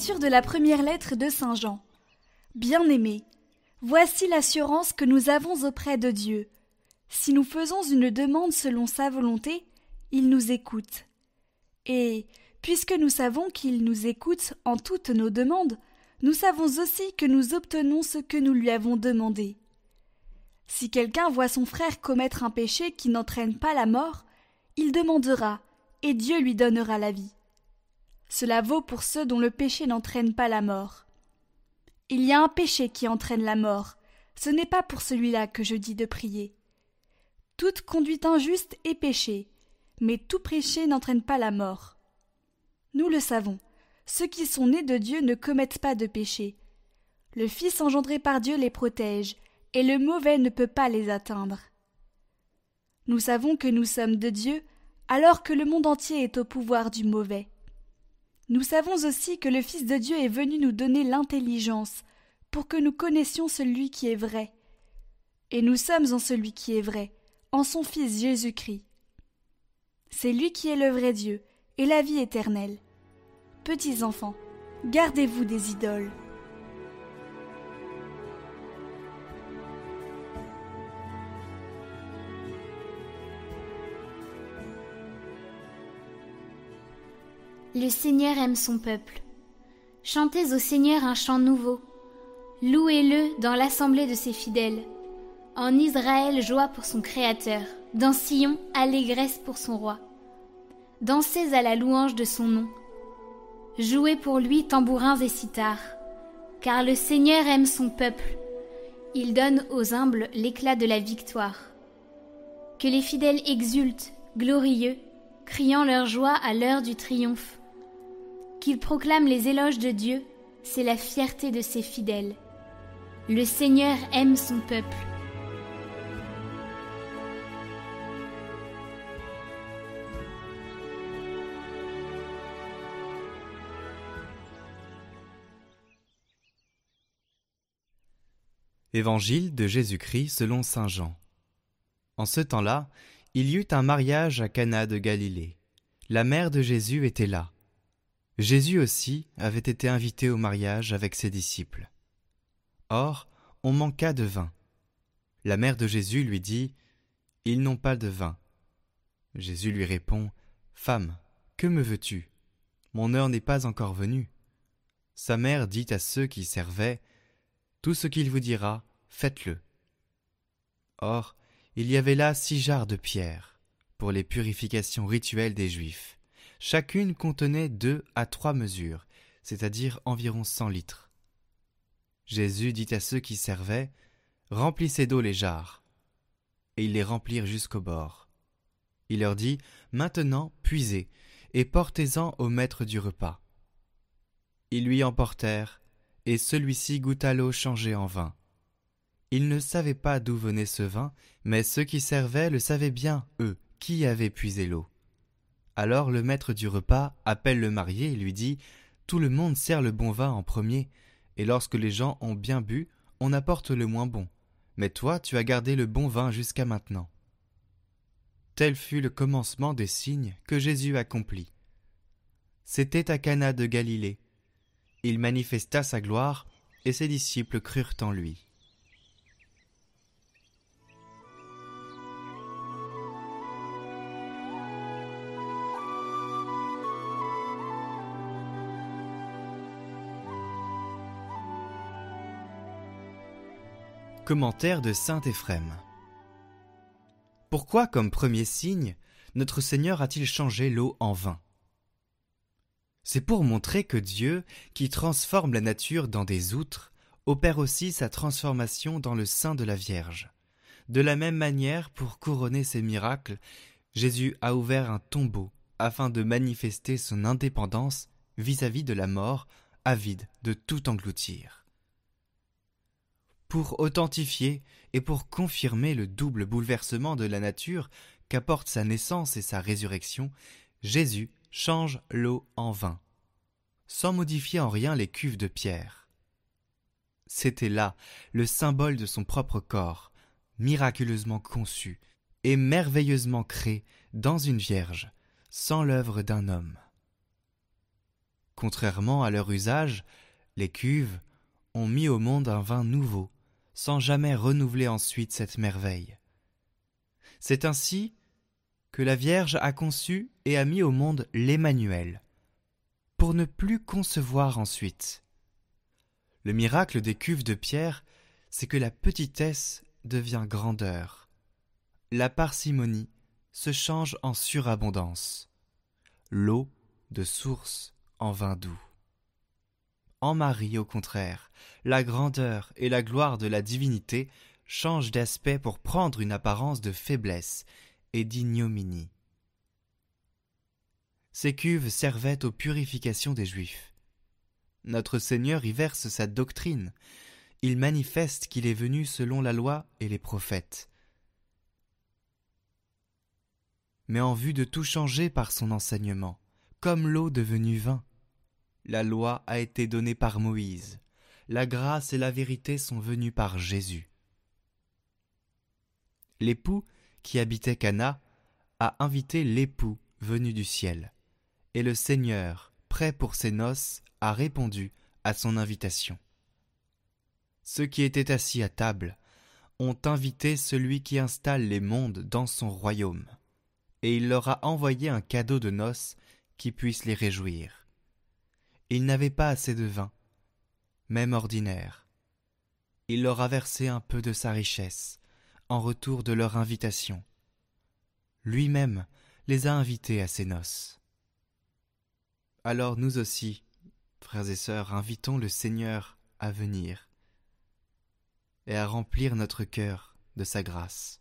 De la première lettre de Saint Jean. Bien-aimés, voici l'assurance que nous avons auprès de Dieu. Si nous faisons une demande selon sa volonté, il nous écoute. Et, puisque nous savons qu'il nous écoute en toutes nos demandes, nous savons aussi que nous obtenons ce que nous lui avons demandé. Si quelqu'un voit son frère commettre un péché qui n'entraîne pas la mort, il demandera, et Dieu lui donnera la vie. Cela vaut pour ceux dont le péché n'entraîne pas la mort. Il y a un péché qui entraîne la mort. Ce n'est pas pour celui-là que je dis de prier. Toute conduite injuste est péché, mais tout péché n'entraîne pas la mort. Nous le savons, ceux qui sont nés de Dieu ne commettent pas de péché. Le Fils engendré par Dieu les protège, et le mauvais ne peut pas les atteindre. Nous savons que nous sommes de Dieu, alors que le monde entier est au pouvoir du mauvais. Nous savons aussi que le Fils de Dieu est venu nous donner l'intelligence, pour que nous connaissions celui qui est vrai. Et nous sommes en celui qui est vrai, en son Fils Jésus-Christ. C'est lui qui est le vrai Dieu, et la vie éternelle. Petits enfants, gardez-vous des idoles. Le Seigneur aime son peuple. Chantez au Seigneur un chant nouveau. Louez-le dans l'assemblée de ses fidèles. En Israël, joie pour son Créateur. Dans Sion, allégresse pour son roi. Dansez à la louange de son nom. Jouez pour lui tambourins et cithars. Car le Seigneur aime son peuple. Il donne aux humbles l'éclat de la victoire. Que les fidèles exultent, glorieux, criant leur joie à l'heure du triomphe. Qu'ils proclament les éloges de Dieu, c'est la fierté de ses fidèles. Le Seigneur aime son peuple. Évangile de Jésus-Christ selon saint Jean. En ce temps-là, il y eut un mariage à Cana de Galilée. La mère de Jésus était là. Jésus aussi avait été invité au mariage avec ses disciples. Or, on manqua de vin. La mère de Jésus lui dit Ils n'ont pas de vin. Jésus lui répond Femme, que me veux-tu? Mon heure n'est pas encore venue. Sa mère dit à ceux qui servaient Tout ce qu'il vous dira, faites-le. Or, il y avait là six jarres de pierre pour les purifications rituelles des Juifs. Chacune contenait deux à trois mesures, c'est-à-dire environ cent litres. Jésus dit à ceux qui servaient Remplissez d'eau les jarres. Et ils les remplirent jusqu'au bord. Il leur dit Maintenant, puisez, et portez-en au maître du repas. Ils lui emportèrent, et celui-ci goûta l'eau changée en vin. Ils ne savaient pas d'où venait ce vin, mais ceux qui servaient le savaient bien, eux, qui avaient puisé l'eau. Alors le maître du repas appelle le marié et lui dit Tout le monde sert le bon vin en premier, et lorsque les gens ont bien bu, on apporte le moins bon. Mais toi, tu as gardé le bon vin jusqu'à maintenant. Tel fut le commencement des signes que Jésus accomplit. C'était à Cana de Galilée. Il manifesta sa gloire, et ses disciples crurent en lui. Commentaire de saint Éphrem. Pourquoi, comme premier signe, notre Seigneur a-t-il changé l'eau en vin? C'est pour montrer que Dieu, qui transforme la nature dans des outres, opère aussi sa transformation dans le sein de la Vierge. De la même manière, pour couronner ses miracles, Jésus a ouvert un tombeau afin de manifester son indépendance vis-à-vis -vis de la mort, avide de tout engloutir pour authentifier et pour confirmer le double bouleversement de la nature qu'apportent sa naissance et sa résurrection, Jésus change l'eau en vin, sans modifier en rien les cuves de pierre. C'était là le symbole de son propre corps, miraculeusement conçu et merveilleusement créé dans une vierge, sans l'œuvre d'un homme. Contrairement à leur usage, les cuves ont mis au monde un vin nouveau, sans jamais renouveler ensuite cette merveille. C'est ainsi que la Vierge a conçu et a mis au monde l'Emmanuel, pour ne plus concevoir ensuite. Le miracle des cuves de pierre, c'est que la petitesse devient grandeur. La parcimonie se change en surabondance. L'eau de source en vin doux. En Marie, au contraire, la grandeur et la gloire de la divinité changent d'aspect pour prendre une apparence de faiblesse et d'ignominie. Ces cuves servaient aux purifications des Juifs. Notre Seigneur y verse sa doctrine. Il manifeste qu'il est venu selon la loi et les prophètes. Mais en vue de tout changer par son enseignement, comme l'eau devenue vin. La loi a été donnée par Moïse. La grâce et la vérité sont venues par Jésus. L'époux qui habitait Cana a invité l'époux venu du ciel et le Seigneur, prêt pour ses noces, a répondu à son invitation. Ceux qui étaient assis à table ont invité celui qui installe les mondes dans son royaume, et il leur a envoyé un cadeau de noces qui puisse les réjouir. Il n'avait pas assez de vin, même ordinaire. Il leur a versé un peu de sa richesse, en retour de leur invitation. Lui-même les a invités à ses noces. Alors nous aussi, frères et sœurs, invitons le Seigneur à venir et à remplir notre cœur de sa grâce.